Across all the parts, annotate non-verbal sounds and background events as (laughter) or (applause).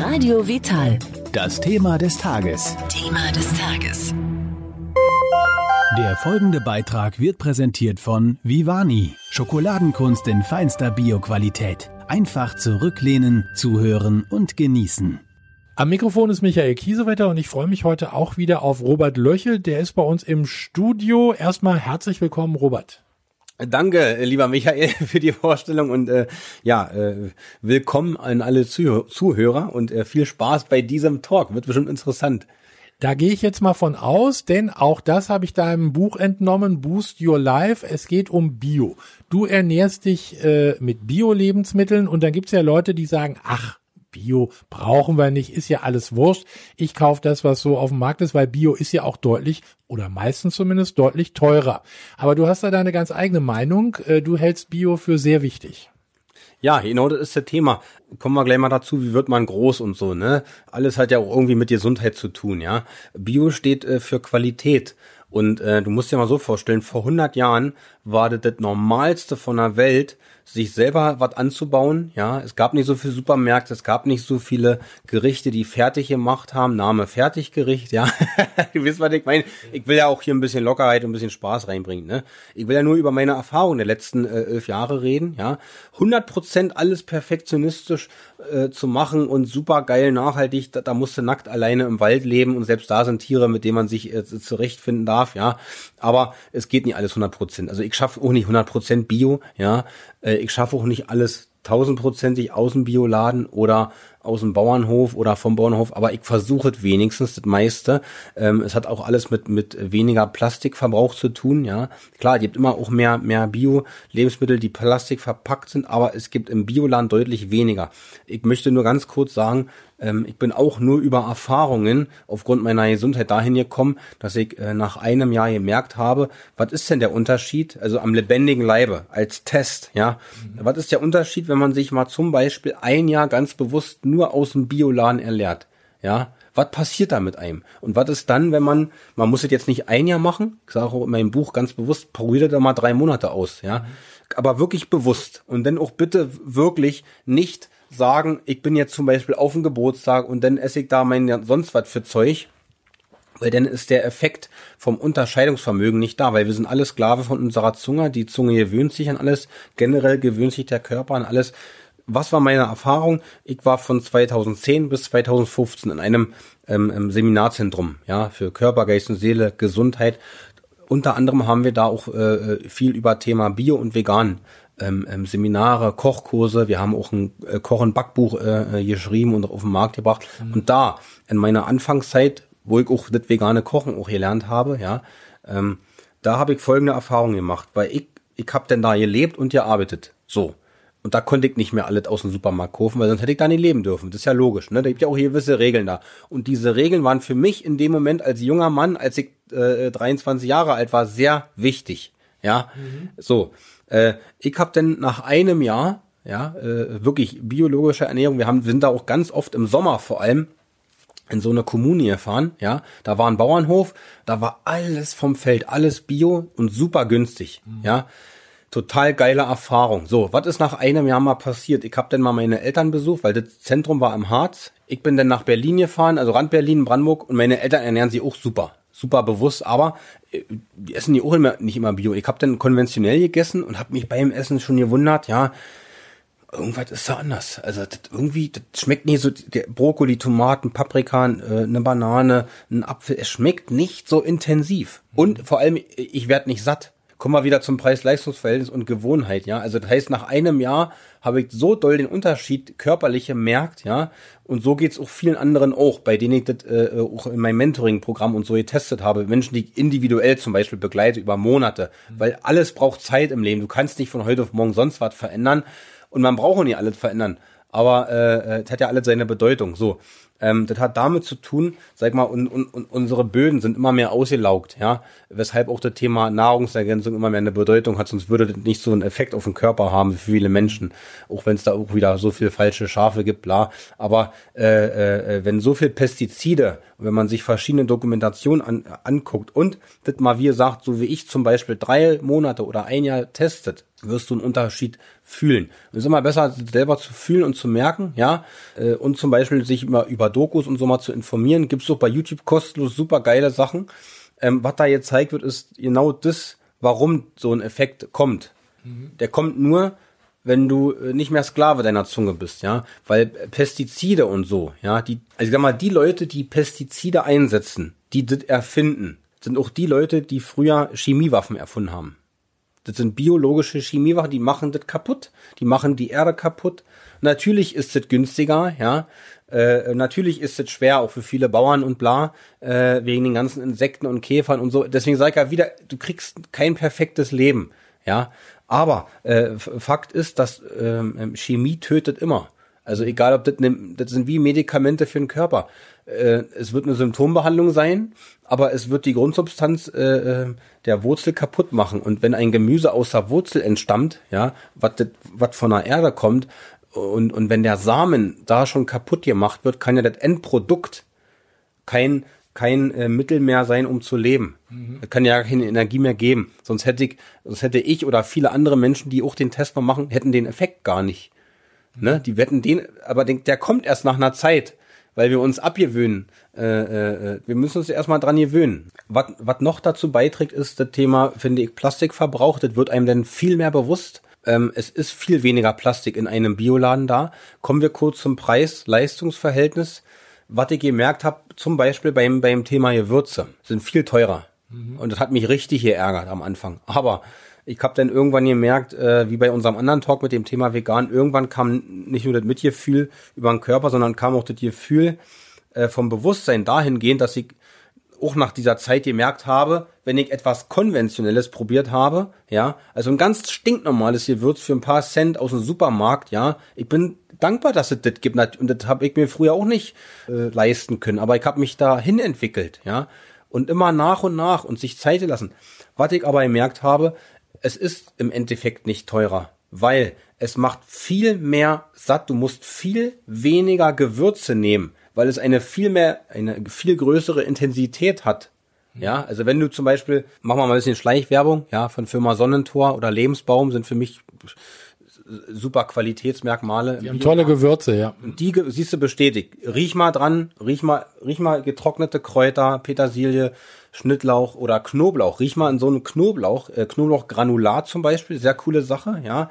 Radio Vital. Das Thema des Tages. Thema des Tages. Der folgende Beitrag wird präsentiert von Vivani. Schokoladenkunst in feinster Bioqualität. Einfach zurücklehnen, zuhören und genießen. Am Mikrofon ist Michael Kiesewetter und ich freue mich heute auch wieder auf Robert Löchel. Der ist bei uns im Studio. Erstmal herzlich willkommen, Robert. Danke, lieber Michael, (laughs) für die Vorstellung und äh, ja, äh, willkommen an alle Zuh Zuhörer und äh, viel Spaß bei diesem Talk. Wird bestimmt interessant. Da gehe ich jetzt mal von aus, denn auch das habe ich deinem Buch entnommen, Boost Your Life. Es geht um Bio. Du ernährst dich äh, mit Bio-Lebensmitteln und dann gibt es ja Leute, die sagen, ach, Bio brauchen wir nicht, ist ja alles Wurscht. Ich kaufe das, was so auf dem Markt ist, weil Bio ist ja auch deutlich oder meistens zumindest deutlich teurer. Aber du hast da deine ganz eigene Meinung. Äh, du hältst Bio für sehr wichtig. Ja, genau, das ist das Thema. Kommen wir gleich mal dazu, wie wird man groß und so, ne? Alles hat ja auch irgendwie mit Gesundheit zu tun, ja. Bio steht äh, für Qualität. Und äh, du musst dir mal so vorstellen, vor 100 Jahren war das das Normalste von der Welt, sich selber was anzubauen. Ja, es gab nicht so viele Supermärkte, es gab nicht so viele Gerichte, die fertig gemacht haben. Name Fertiggericht, ja. (laughs) du wisst, was ich meine. Ich will ja auch hier ein bisschen Lockerheit und ein bisschen Spaß reinbringen. Ne? Ich will ja nur über meine Erfahrungen der letzten äh, elf Jahre reden. Ja, 100 Prozent alles perfektionistisch äh, zu machen und super geil nachhaltig. Da, da musst du nackt alleine im Wald leben und selbst da sind Tiere, mit denen man sich äh, zurechtfinden darf. Ja, aber es geht nicht alles 100 Prozent. Also ich schaffe auch nicht 100 Prozent Bio. Ja, äh, ich schaffe auch nicht alles tausendprozentig aus dem Bioladen oder aus dem Bauernhof oder vom Bauernhof, aber ich versuche es wenigstens das meiste. Ähm, es hat auch alles mit mit weniger Plastikverbrauch zu tun, ja. Klar, es gibt immer auch mehr mehr Bio-Lebensmittel, die Plastik verpackt sind, aber es gibt im Bioladen deutlich weniger. Ich möchte nur ganz kurz sagen, ähm, ich bin auch nur über Erfahrungen aufgrund meiner Gesundheit dahin gekommen, dass ich äh, nach einem Jahr gemerkt habe, was ist denn der Unterschied, also am lebendigen Leibe als Test, ja, mhm. was ist der Unterschied, wenn man sich mal zum Beispiel ein Jahr ganz bewusst nur aus dem Bioladen erlehrt, ja, was passiert da mit einem? Und was ist dann, wenn man, man muss es jetzt nicht ein Jahr machen, ich sage auch in meinem Buch ganz bewusst, probiert da mal drei Monate aus, ja, aber wirklich bewusst und dann auch bitte wirklich nicht sagen, ich bin jetzt zum Beispiel auf dem Geburtstag und dann esse ich da mein sonst was für Zeug, weil dann ist der Effekt vom Unterscheidungsvermögen nicht da, weil wir sind alle Sklave von unserer Zunge, die Zunge gewöhnt sich an alles, generell gewöhnt sich der Körper an alles. Was war meine Erfahrung? Ich war von 2010 bis 2015 in einem ähm, Seminarzentrum, ja, für Körper, Geist und Seele, Gesundheit. Unter anderem haben wir da auch äh, viel über Thema Bio und Vegan ähm, ähm, Seminare, Kochkurse. Wir haben auch ein äh, Koch- und Backbuch äh, äh, geschrieben und auf den Markt gebracht. Mhm. Und da, in meiner Anfangszeit, wo ich auch das vegane Kochen auch gelernt habe, ja, ähm, da habe ich folgende Erfahrung gemacht, weil ich, ich habe denn da gelebt und gearbeitet. So. Und da konnte ich nicht mehr alles aus dem Supermarkt kaufen, weil sonst hätte ich da nicht leben dürfen. Das ist ja logisch, ne? Da gibt ja auch gewisse Regeln da. Und diese Regeln waren für mich in dem Moment als junger Mann, als ich äh, 23 Jahre alt war, sehr wichtig. Ja, mhm. so. Äh, ich habe dann nach einem Jahr, ja, äh, wirklich biologische Ernährung, wir haben, wir sind da auch ganz oft im Sommer vor allem in so eine Kommune gefahren, ja, da war ein Bauernhof, da war alles vom Feld, alles bio und super günstig, mhm. ja. Total geile Erfahrung. So, was ist nach einem Jahr mal passiert? Ich habe dann mal meine Eltern besucht, weil das Zentrum war im Harz. Ich bin dann nach Berlin gefahren, also Rand Berlin, Brandenburg und meine Eltern ernähren sich auch super super bewusst, aber äh, die essen die auch immer, nicht immer Bio. Ich habe dann konventionell gegessen und habe mich beim Essen schon gewundert, ja, irgendwas ist da anders. Also das, irgendwie, das schmeckt nicht so, der Brokkoli, Tomaten, Paprika, äh, eine Banane, ein Apfel, es schmeckt nicht so intensiv. Und vor allem, ich werde nicht satt kommen wir wieder zum Preis-Leistungs-Verhältnis und Gewohnheit, ja. Also das heißt, nach einem Jahr habe ich so doll den Unterschied körperlich gemerkt, ja. Und so geht's auch vielen anderen auch, bei denen ich das äh, auch in meinem Mentoring-Programm und so getestet habe. Menschen, die ich individuell zum Beispiel begleite über Monate. Mhm. Weil alles braucht Zeit im Leben. Du kannst nicht von heute auf morgen sonst was verändern. Und man braucht auch nicht alles verändern. Aber äh, es hat ja alles seine Bedeutung. So. Ähm, das hat damit zu tun, sag mal, und, und, und unsere Böden sind immer mehr ausgelaugt, ja, weshalb auch das Thema Nahrungsergänzung immer mehr eine Bedeutung hat, sonst würde das nicht so einen Effekt auf den Körper haben für viele Menschen, auch wenn es da auch wieder so viel falsche Schafe gibt, bla. Aber äh, äh, wenn so viel Pestizide, wenn man sich verschiedene Dokumentationen an, anguckt und das mal wie gesagt, so wie ich zum Beispiel drei Monate oder ein Jahr testet, wirst du einen Unterschied fühlen. Es ist immer besser, selber zu fühlen und zu merken, ja, äh, und zum Beispiel sich immer über Dokus und so mal zu informieren. Gibt's auch bei YouTube kostenlos super geile Sachen. Ähm, was da jetzt zeigt wird, ist genau das, warum so ein Effekt kommt. Mhm. Der kommt nur, wenn du äh, nicht mehr Sklave deiner Zunge bist, ja, weil Pestizide und so, ja, die, also ich sag mal, die Leute, die Pestizide einsetzen, die das erfinden, sind auch die Leute, die früher Chemiewaffen erfunden haben. Das sind biologische Chemiewachen, die machen das kaputt, die machen die Erde kaputt. Natürlich ist es günstiger, ja. Äh, natürlich ist es schwer, auch für viele Bauern und bla, äh, wegen den ganzen Insekten und Käfern und so. Deswegen sage ich ja wieder, du kriegst kein perfektes Leben, ja. Aber äh, Fakt ist, dass ähm, Chemie tötet immer. Also egal, ob das, ne, das sind wie Medikamente für den Körper. Äh, es wird eine Symptombehandlung sein, aber es wird die Grundsubstanz äh, äh, der Wurzel kaputt machen. Und wenn ein Gemüse aus der Wurzel entstammt, ja, was von der Erde kommt, und, und wenn der Samen da schon kaputt gemacht wird, kann ja das Endprodukt kein, kein äh, Mittel mehr sein, um zu leben. Mhm. Das kann ja keine Energie mehr geben. Sonst hätte ich, sonst hätte ich oder viele andere Menschen, die auch den Test mal machen, hätten den Effekt gar nicht. Ne? Die wetten den, aber den, der kommt erst nach einer Zeit weil wir uns abgewöhnen. Äh, äh, wir müssen uns erstmal dran gewöhnen. Was, was noch dazu beiträgt, ist das Thema, finde ich, Plastikverbrauch. Das wird einem dann viel mehr bewusst. Ähm, es ist viel weniger Plastik in einem Bioladen da. Kommen wir kurz zum Preis-Leistungsverhältnis. Was ich gemerkt habe, zum Beispiel beim, beim Thema Gewürze, sind viel teurer. Mhm. Und das hat mich richtig geärgert am Anfang. Aber ich habe dann irgendwann gemerkt, äh, wie bei unserem anderen Talk mit dem Thema vegan, irgendwann kam nicht nur das Mitgefühl über den Körper, sondern kam auch das Gefühl äh, vom Bewusstsein dahingehend, dass ich auch nach dieser Zeit gemerkt habe, wenn ich etwas Konventionelles probiert habe, ja, also ein ganz stinknormales Gewürz für ein paar Cent aus dem Supermarkt, ja, ich bin dankbar, dass es das gibt und das habe ich mir früher auch nicht äh, leisten können, aber ich habe mich dahin entwickelt, ja, und immer nach und nach und sich Zeit lassen. Was ich aber gemerkt habe, es ist im Endeffekt nicht teurer, weil es macht viel mehr satt. Du musst viel weniger Gewürze nehmen, weil es eine viel mehr, eine viel größere Intensität hat. Ja, also wenn du zum Beispiel, machen wir mal ein bisschen Schleichwerbung, ja, von Firma Sonnentor oder Lebensbaum sind für mich super Qualitätsmerkmale. Die haben tolle Gewürze, ja. Die siehst du bestätigt. Riech mal dran, riech mal, riech mal getrocknete Kräuter, Petersilie, Schnittlauch oder Knoblauch. Riech mal in so einen Knoblauch, äh, Knoblauchgranulat zum Beispiel, sehr coole Sache, ja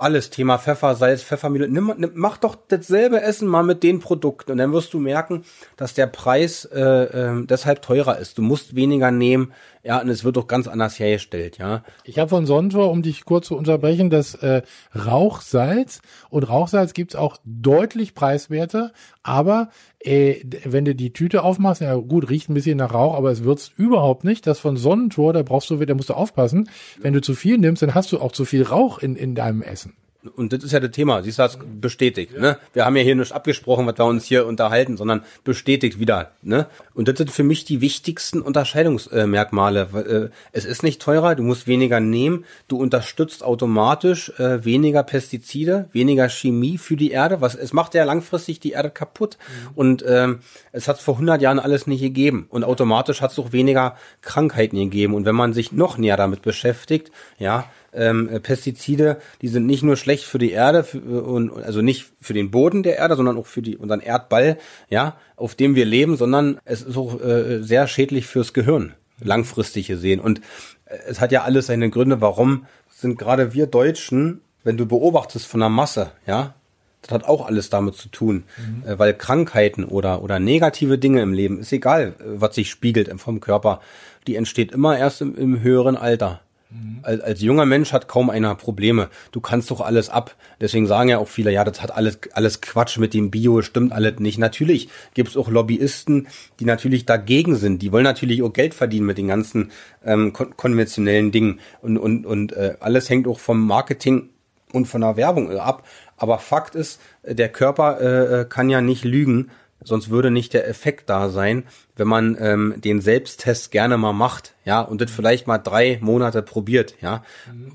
alles Thema Pfeffer, Salz, Pfeffermühle. Nimm, nimm, mach doch dasselbe Essen mal mit den Produkten und dann wirst du merken, dass der Preis äh, äh, deshalb teurer ist. Du musst weniger nehmen, ja, und es wird doch ganz anders hergestellt, ja. Ich habe von Sontor, um dich kurz zu unterbrechen, das äh, Rauchsalz und Rauchsalz gibt's auch deutlich preiswerter, aber äh, wenn du die Tüte aufmachst, ja gut, riecht ein bisschen nach Rauch, aber es wird's überhaupt nicht. Das von Sonnentor, da brauchst du, da musst du aufpassen. Wenn du zu viel nimmst, dann hast du auch zu viel Rauch in, in deinem Essen. Und das ist ja das Thema. Du, das bestätigt. Ja. Ne? Wir haben ja hier nicht abgesprochen, was wir uns hier unterhalten, sondern bestätigt wieder. Ne? Und das sind für mich die wichtigsten Unterscheidungsmerkmale. Äh, es ist nicht teurer, du musst weniger nehmen, du unterstützt automatisch äh, weniger Pestizide, weniger Chemie für die Erde. Was es macht ja langfristig die Erde kaputt. Mhm. Und ähm, es hat vor 100 Jahren alles nicht gegeben. Und automatisch hat es auch weniger Krankheiten gegeben. Und wenn man sich noch näher damit beschäftigt, ja, ähm, Pestizide, die sind nicht nur schlecht für die Erde für, und also nicht für den Boden der Erde, sondern auch für die unseren Erdball, ja, auf dem wir leben, sondern es ist auch äh, sehr schädlich fürs Gehirn langfristig gesehen. Und äh, es hat ja alles seine Gründe, warum sind gerade wir Deutschen, wenn du beobachtest von der Masse, ja, das hat auch alles damit zu tun, mhm. äh, weil Krankheiten oder oder negative Dinge im Leben ist egal, äh, was sich spiegelt vom Körper, die entsteht immer erst im, im höheren Alter. Mhm. Als, als junger Mensch hat kaum einer Probleme. Du kannst doch alles ab. Deswegen sagen ja auch viele, ja, das hat alles, alles Quatsch mit dem Bio, stimmt alles nicht. Natürlich gibt es auch Lobbyisten, die natürlich dagegen sind. Die wollen natürlich auch Geld verdienen mit den ganzen ähm, kon konventionellen Dingen. Und, und, und äh, alles hängt auch vom Marketing und von der Werbung ab. Aber Fakt ist, der Körper äh, äh kann ja nicht lügen sonst würde nicht der Effekt da sein, wenn man ähm, den Selbsttest gerne mal macht, ja, und das vielleicht mal drei Monate probiert, ja,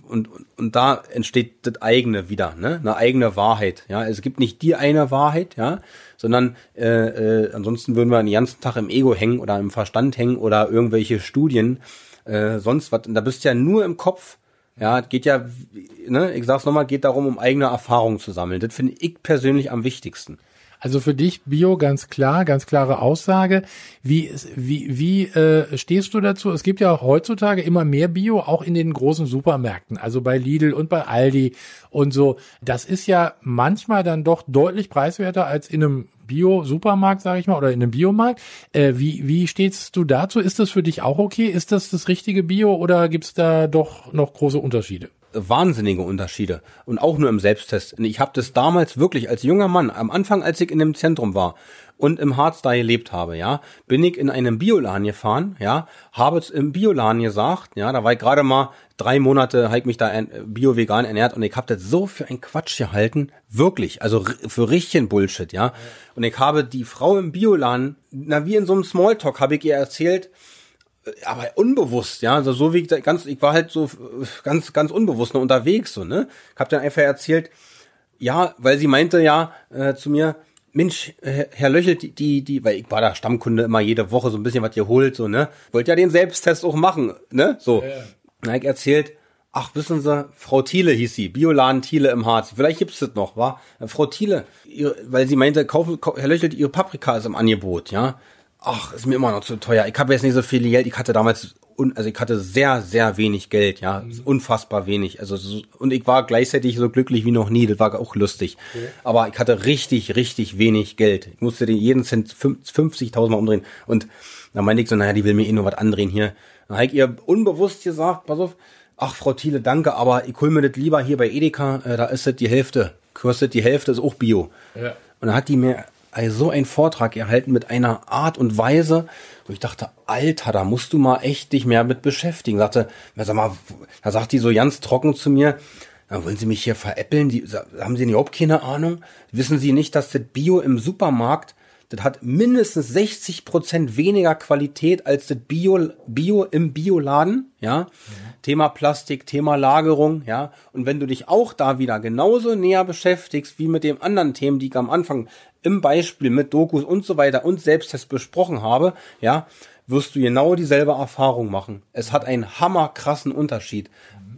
und, und, und da entsteht das eigene wieder, ne, eine eigene Wahrheit, ja, es gibt nicht die eine Wahrheit, ja, sondern äh, äh, ansonsten würden wir den ganzen Tag im Ego hängen oder im Verstand hängen oder irgendwelche Studien, äh, sonst was, und da bist du ja nur im Kopf, ja, geht ja, ne, ich sag's nochmal, geht darum, um eigene Erfahrungen zu sammeln. Das finde ich persönlich am wichtigsten. Also für dich Bio ganz klar, ganz klare Aussage. Wie, wie, wie äh, stehst du dazu? Es gibt ja auch heutzutage immer mehr Bio, auch in den großen Supermärkten, also bei Lidl und bei Aldi und so. Das ist ja manchmal dann doch deutlich preiswerter als in einem Bio-Supermarkt, sage ich mal, oder in einem Biomarkt. Äh, wie, wie stehst du dazu? Ist das für dich auch okay? Ist das das richtige Bio oder gibt's da doch noch große Unterschiede? Wahnsinnige Unterschiede und auch nur im Selbsttest. Ich habe das damals wirklich als junger Mann, am Anfang, als ich in dem Zentrum war und im Harz da gelebt habe, ja, bin ich in einem Bioladen gefahren, ja, habe es im Bioladen gesagt, ja, da war ich gerade mal drei Monate, habe ich mich da bio-vegan ernährt und ich habe das so für ein Quatsch gehalten, wirklich, also für richtigen Bullshit, ja. Und ich habe die Frau im Bioladen, na wie in so einem Smalltalk, habe ich ihr erzählt, aber unbewusst, ja, also so wie ich ganz, ich war halt so ganz, ganz unbewusst noch unterwegs, so, ne? Ich hab dann einfach erzählt, ja, weil sie meinte ja äh, zu mir, Mensch, Herr Löchel, die, die, die, weil ich war da Stammkunde immer jede Woche so ein bisschen was geholt, so, ne? Wollt ja den Selbsttest auch machen, ne? So. Ja, ja. Dann ich erzählt, ach, wissen Sie, Frau Thiele hieß sie, Bioladen Thiele im Harz. Vielleicht gibt's das noch, war? Frau Thiele, ihr, weil sie meinte, kaufen, Herr Löchel, ihre Paprika ist im Angebot, ja? Ach, ist mir immer noch zu teuer. Ich habe jetzt nicht so viel Geld. Ich hatte damals, also ich hatte sehr, sehr wenig Geld, ja, mhm. unfassbar wenig. Also und ich war gleichzeitig so glücklich wie noch nie. Das war auch lustig. Okay. Aber ich hatte richtig, richtig wenig Geld. Ich musste den jeden Cent 50.000 Mal umdrehen. Und dann meinte ich so, naja, die will mir eh nur was andrehen hier. Dann habe ich ihr unbewusst gesagt, pass auf, ach Frau Thiele, danke, aber ich hol mir das lieber hier bei Edeka. Äh, da ist das die Hälfte. Kostet die Hälfte, ist auch Bio. Ja. Und dann hat die mir so einen Vortrag erhalten mit einer Art und Weise, wo ich dachte, Alter, da musst du mal echt dich mehr mit beschäftigen. Sagte, sag mal, da sagt die so ganz trocken zu mir, dann wollen Sie mich hier veräppeln? Die, haben Sie überhaupt keine Ahnung? Wissen Sie nicht, dass das Bio im Supermarkt, das hat mindestens 60 Prozent weniger Qualität als das Bio, Bio im Bioladen, ja? Mhm. Thema Plastik, Thema Lagerung, ja. Und wenn du dich auch da wieder genauso näher beschäftigst wie mit den anderen Themen, die ich am Anfang im Beispiel mit Dokus und so weiter und Selbsttest besprochen habe, ja, wirst du genau dieselbe Erfahrung machen. Es hat einen hammerkrassen Unterschied.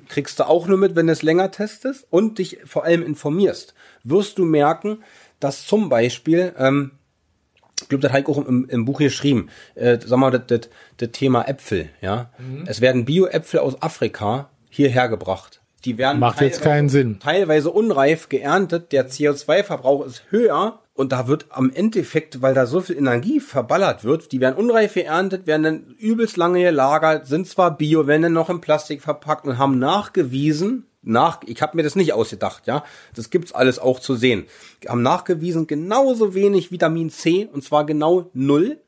Kriegst du auch nur mit, wenn du es länger testest und dich vor allem informierst, wirst du merken, dass zum Beispiel, ähm, ich glaube, das ich auch im, im Buch geschrieben, äh, sag mal, das, das, das Thema Äpfel, ja. Mhm. Es werden Bio-Äpfel aus Afrika hierher gebracht. Die werden Macht jetzt keinen Sinn. Teilweise unreif geerntet. Der CO2-Verbrauch ist höher und da wird am Endeffekt, weil da so viel Energie verballert wird, die werden unreif geerntet, werden dann übelst lange gelagert, sind zwar bio, werden dann noch in Plastik verpackt und haben nachgewiesen, nach, ich habe mir das nicht ausgedacht, ja, das gibt's alles auch zu sehen, haben nachgewiesen genauso wenig Vitamin C und zwar genau null,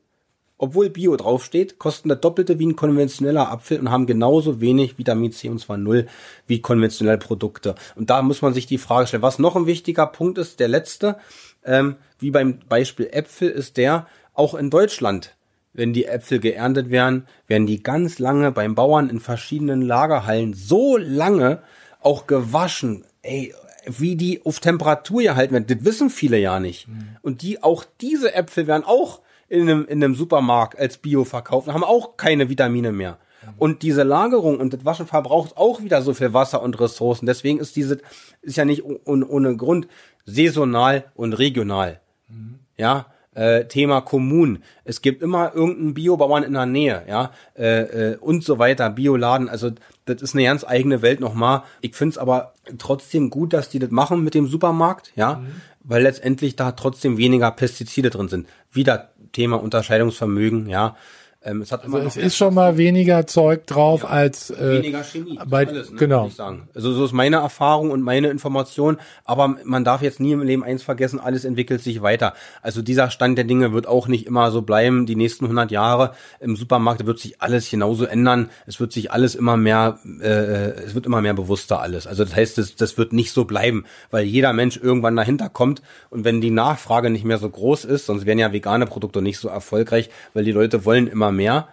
obwohl Bio draufsteht, kosten das Doppelte wie ein konventioneller Apfel und haben genauso wenig Vitamin C und zwar null wie konventionelle Produkte. Und da muss man sich die Frage stellen, was noch ein wichtiger Punkt ist, der letzte, ähm, wie beim Beispiel Äpfel ist der, auch in Deutschland, wenn die Äpfel geerntet werden, werden die ganz lange beim Bauern in verschiedenen Lagerhallen so lange auch gewaschen, ey, wie die auf Temperatur gehalten werden, das wissen viele ja nicht. Mhm. Und die, auch diese Äpfel werden auch in einem, in einem Supermarkt als Bio verkauft und haben auch keine Vitamine mehr. Mhm. Und diese Lagerung und das Waschen verbraucht auch wieder so viel Wasser und Ressourcen. Deswegen ist diese, ist ja nicht ohne, Grund saisonal und regional. Mhm. Ja, äh, Thema Kommun. Es gibt immer irgendeinen Biobauern in der Nähe, ja, äh, äh, und so weiter, Bioladen. Also das ist eine ganz eigene Welt nochmal. Ich finde es aber trotzdem gut, dass die das machen mit dem Supermarkt, ja, mhm. weil letztendlich da trotzdem weniger Pestizide drin sind. Wieder Thema Unterscheidungsvermögen, ja. Ähm, es hat Also es ist schon mal weniger Zeug drauf als äh, weniger Chemie. bei, alles, ne, genau. Ich sagen. Also so ist meine Erfahrung und meine Information. Aber man darf jetzt nie im Leben eins vergessen, alles entwickelt sich weiter. Also dieser Stand der Dinge wird auch nicht immer so bleiben. Die nächsten 100 Jahre im Supermarkt wird sich alles genauso ändern. Es wird sich alles immer mehr, äh, es wird immer mehr bewusster alles. Also das heißt, das, das wird nicht so bleiben, weil jeder Mensch irgendwann dahinter kommt. Und wenn die Nachfrage nicht mehr so groß ist, sonst wären ja vegane Produkte nicht so erfolgreich, weil die Leute wollen immer mehr.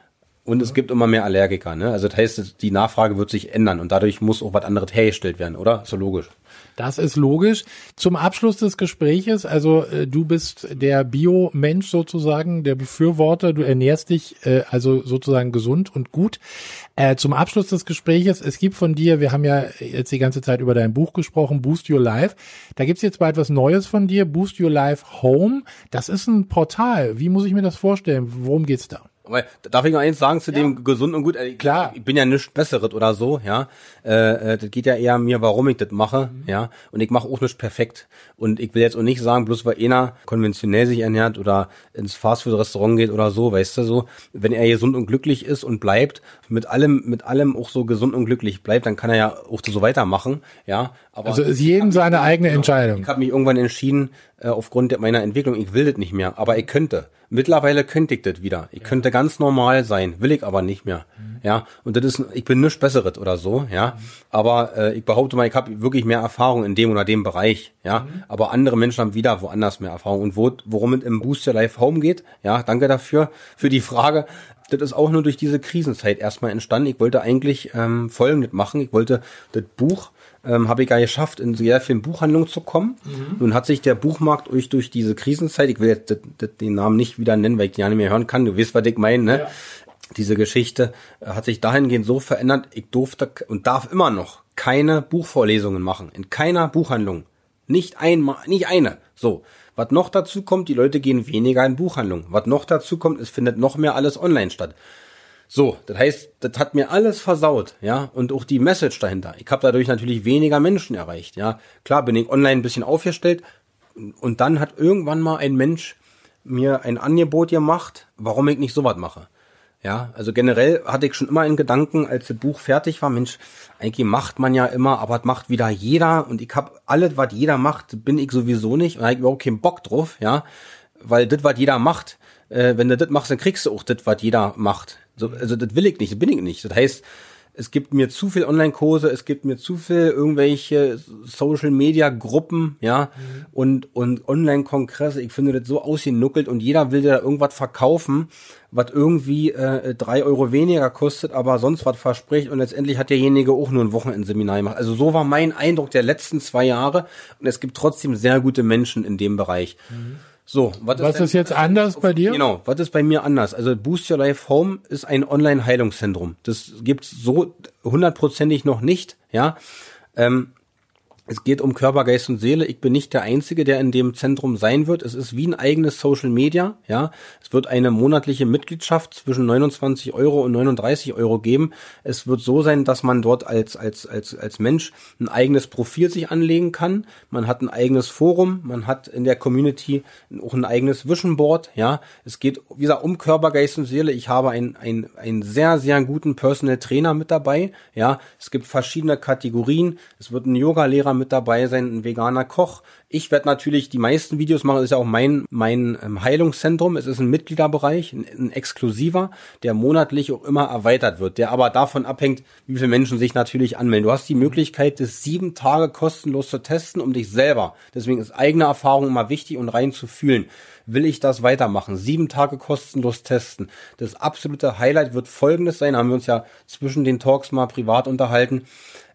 Und es gibt immer mehr Allergiker, ne? Also das heißt, die Nachfrage wird sich ändern und dadurch muss auch was anderes hergestellt werden, oder? Ist so logisch. Das ist logisch. Zum Abschluss des Gespräches, also äh, du bist der Bio-Mensch sozusagen, der Befürworter, du ernährst dich äh, also sozusagen gesund und gut. Äh, zum Abschluss des Gespräches, es gibt von dir, wir haben ja jetzt die ganze Zeit über dein Buch gesprochen, Boost Your Life. Da gibt's jetzt bald was Neues von dir, Boost Your Life Home. Das ist ein Portal. Wie muss ich mir das vorstellen? Worum geht's da? Aber darf ich noch eins sagen zu dem gesund und gut? Äh, Klar. Ich bin ja nichts Besseres oder so, ja. Äh, äh, das geht ja eher mir, warum ich das mache, ja. Und ich mache auch nicht perfekt. Und ich will jetzt auch nicht sagen, bloß weil einer konventionell sich ernährt oder ins Fastfood-Restaurant geht oder so, weißt du so. Wenn er gesund und glücklich ist und bleibt, mit allem, mit allem auch so gesund und glücklich bleibt, dann kann er ja auch so weitermachen, ja. Aber Also ist jedem seine eigene Entscheidung. ich habe mich irgendwann entschieden, äh, aufgrund meiner Entwicklung, ich will das nicht mehr, aber ich könnte. Mittlerweile könnte ich das wieder. Ich könnte ganz normal sein, will ich aber nicht mehr. Ja, und das ist, ich bin nichts Besseres oder so, ja. Aber äh, ich behaupte mal, ich habe wirklich mehr Erfahrung in dem oder dem Bereich, ja. Aber andere Menschen haben wieder woanders mehr Erfahrung. Und wo, worum es im Booster Life Home geht, ja, danke dafür, für die Frage. Das ist auch nur durch diese Krisenzeit erstmal entstanden. Ich wollte eigentlich ähm, Folgendes machen. Ich wollte das Buch ähm, habe ich ja geschafft, in sehr vielen Buchhandlungen zu kommen. Nun hat sich der Buchmarkt durch, durch diese Krisenzeit, ich will jetzt den Namen nicht wieder nennen, weil ich den ja nicht mehr hören kann, du weißt, was ich meine, ne? Diese Geschichte äh, hat sich dahingehend so verändert, ich durfte und darf immer noch keine Buchvorlesungen machen, in keiner Buchhandlung. Nicht einmal, nicht eine. So. Was noch dazu kommt, die Leute gehen weniger in Buchhandlungen. Was noch dazu kommt, es findet noch mehr alles online statt. So, das heißt, das hat mir alles versaut, ja, und auch die Message dahinter. Ich habe dadurch natürlich weniger Menschen erreicht, ja. Klar bin ich online ein bisschen aufgestellt und dann hat irgendwann mal ein Mensch mir ein Angebot gemacht, warum ich nicht sowas mache. Ja, also generell hatte ich schon immer in Gedanken, als das Buch fertig war, Mensch, eigentlich macht man ja immer, aber das macht wieder jeder und ich hab alles, was jeder macht, bin ich sowieso nicht und da hab ich überhaupt keinen Bock drauf, ja, weil das, was jeder macht, äh, wenn du das machst, dann kriegst du auch das, was jeder macht. So, also das will ich nicht, das bin ich nicht. Das heißt, es gibt mir zu viel Online-Kurse, es gibt mir zu viel irgendwelche Social-Media-Gruppen, ja, und, und Online-Kongresse. Ich finde das so ausgenuckelt und jeder will dir da irgendwas verkaufen, was irgendwie äh, drei Euro weniger kostet, aber sonst was verspricht und letztendlich hat derjenige auch nur ein Wochenendseminar gemacht. Also so war mein Eindruck der letzten zwei Jahre und es gibt trotzdem sehr gute Menschen in dem Bereich. So, Was denn- ist jetzt anders bei dir? Genau, was ist bei mir anders? Also Boost Your Life Home ist ein Online-Heilungszentrum. Das gibt's so hundertprozentig noch nicht, ja. Ähm, es geht um Körper, Geist und Seele. Ich bin nicht der Einzige, der in dem Zentrum sein wird. Es ist wie ein eigenes Social Media, ja. Es wird eine monatliche Mitgliedschaft zwischen 29 Euro und 39 Euro geben. Es wird so sein, dass man dort als, als, als, als Mensch ein eigenes Profil sich anlegen kann. Man hat ein eigenes Forum. Man hat in der Community auch ein eigenes Vision Board, ja. Es geht, wie gesagt, um Körper, Geist und Seele. Ich habe einen, einen, einen sehr, sehr guten Personal Trainer mit dabei, ja. Es gibt verschiedene Kategorien. Es wird ein Yoga-Lehrer mit dabei sein, ein veganer Koch. Ich werde natürlich die meisten Videos machen. Das ist ja auch mein, mein ähm, Heilungszentrum. Es ist ein Mitgliederbereich, ein, ein exklusiver, der monatlich auch immer erweitert wird, der aber davon abhängt, wie viele Menschen sich natürlich anmelden. Du hast die Möglichkeit, das sieben Tage kostenlos zu testen, um dich selber. Deswegen ist eigene Erfahrung immer wichtig und rein zu fühlen. Will ich das weitermachen? Sieben Tage kostenlos testen. Das absolute Highlight wird folgendes sein. Haben wir uns ja zwischen den Talks mal privat unterhalten.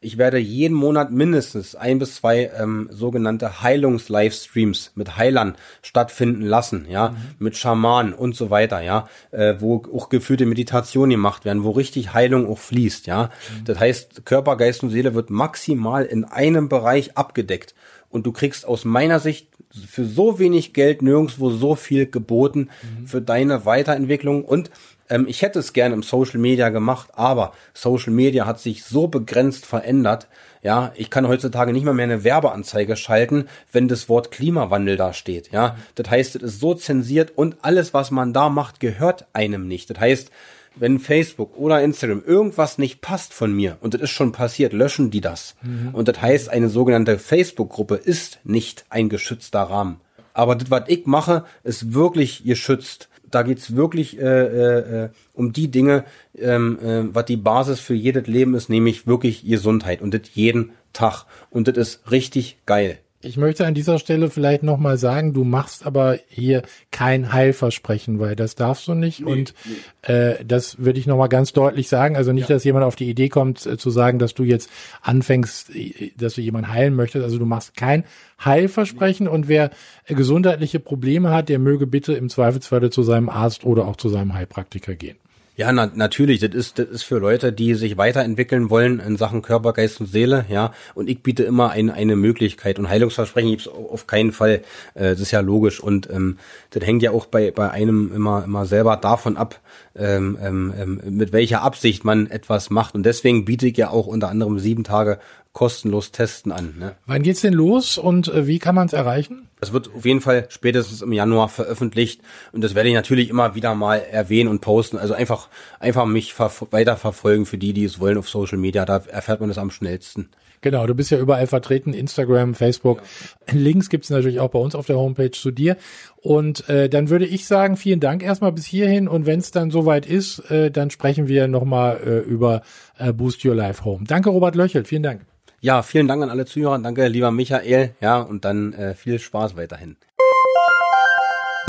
Ich werde jeden Monat mindestens ein bis zwei ähm, sogenannte Heilungs-Livestreams mit Heilern stattfinden lassen, ja, mit Schamanen und so weiter, ja, äh, wo auch geführte Meditationen gemacht werden, wo richtig Heilung auch fließt, ja. Das heißt, Körper, Geist und Seele wird maximal in einem Bereich abgedeckt. und du kriegst aus meiner Sicht für so wenig Geld nirgendwo so viel geboten mhm. für deine Weiterentwicklung und ähm, ich hätte es gerne im Social Media gemacht, aber Social Media hat sich so begrenzt verändert. Ja, ich kann heutzutage nicht mal mehr eine Werbeanzeige schalten, wenn das Wort Klimawandel da steht. Ja, das heißt, es ist so zensiert und alles, was man da macht, gehört einem nicht. Das heißt, wenn Facebook oder Instagram irgendwas nicht passt von mir und das ist schon passiert, löschen die das. Mhm. Und das heißt, eine sogenannte Facebook-Gruppe ist nicht ein geschützter Rahmen. Aber das, was ich mache, ist wirklich geschützt. Da geht's wirklich äh, äh, äh, um die Dinge, ähm, äh, was die Basis für jedes Leben ist, nämlich wirklich Gesundheit. Und das jeden Tag. Und das ist richtig geil. Ich möchte an dieser Stelle vielleicht nochmal sagen, du machst aber hier kein Heilversprechen, weil das darfst du nicht. Nee, und nee. Äh, das würde ich nochmal ganz deutlich sagen. Also nicht, ja. dass jemand auf die Idee kommt äh, zu sagen, dass du jetzt anfängst, äh, dass du jemanden heilen möchtest. Also du machst kein Heilversprechen und wer gesundheitliche Probleme hat, der möge bitte im Zweifelsfall zu seinem Arzt oder auch zu seinem Heilpraktiker gehen. Ja, na, natürlich. Das ist, das ist für Leute, die sich weiterentwickeln wollen in Sachen Körper, Geist und Seele, ja. Und ich biete immer ein, eine Möglichkeit. Und Heilungsversprechen gibt's auf keinen Fall. Äh, das ist ja logisch. Und ähm, das hängt ja auch bei, bei einem immer, immer selber davon ab, ähm, ähm, ähm mit welcher Absicht man etwas macht. Und deswegen biete ich ja auch unter anderem sieben Tage kostenlos testen an. Ne? Wann geht's denn los und äh, wie kann man es erreichen? Das wird auf jeden Fall spätestens im Januar veröffentlicht und das werde ich natürlich immer wieder mal erwähnen und posten. Also einfach einfach mich weiter verfolgen für die, die es wollen auf Social Media. Da erfährt man das am schnellsten. Genau, du bist ja überall vertreten, Instagram, Facebook. Ja. Links gibt's natürlich auch bei uns auf der Homepage zu dir. Und äh, dann würde ich sagen, vielen Dank erstmal bis hierhin. Und wenn es dann soweit ist, äh, dann sprechen wir nochmal äh, über äh, Boost Your Life Home. Danke, Robert Löchel. Vielen Dank. Ja, vielen Dank an alle Zuhörer. Danke, lieber Michael. Ja, und dann äh, viel Spaß weiterhin.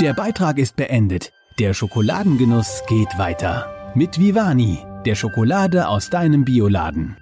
Der Beitrag ist beendet. Der Schokoladengenuss geht weiter. Mit Vivani, der Schokolade aus deinem Bioladen.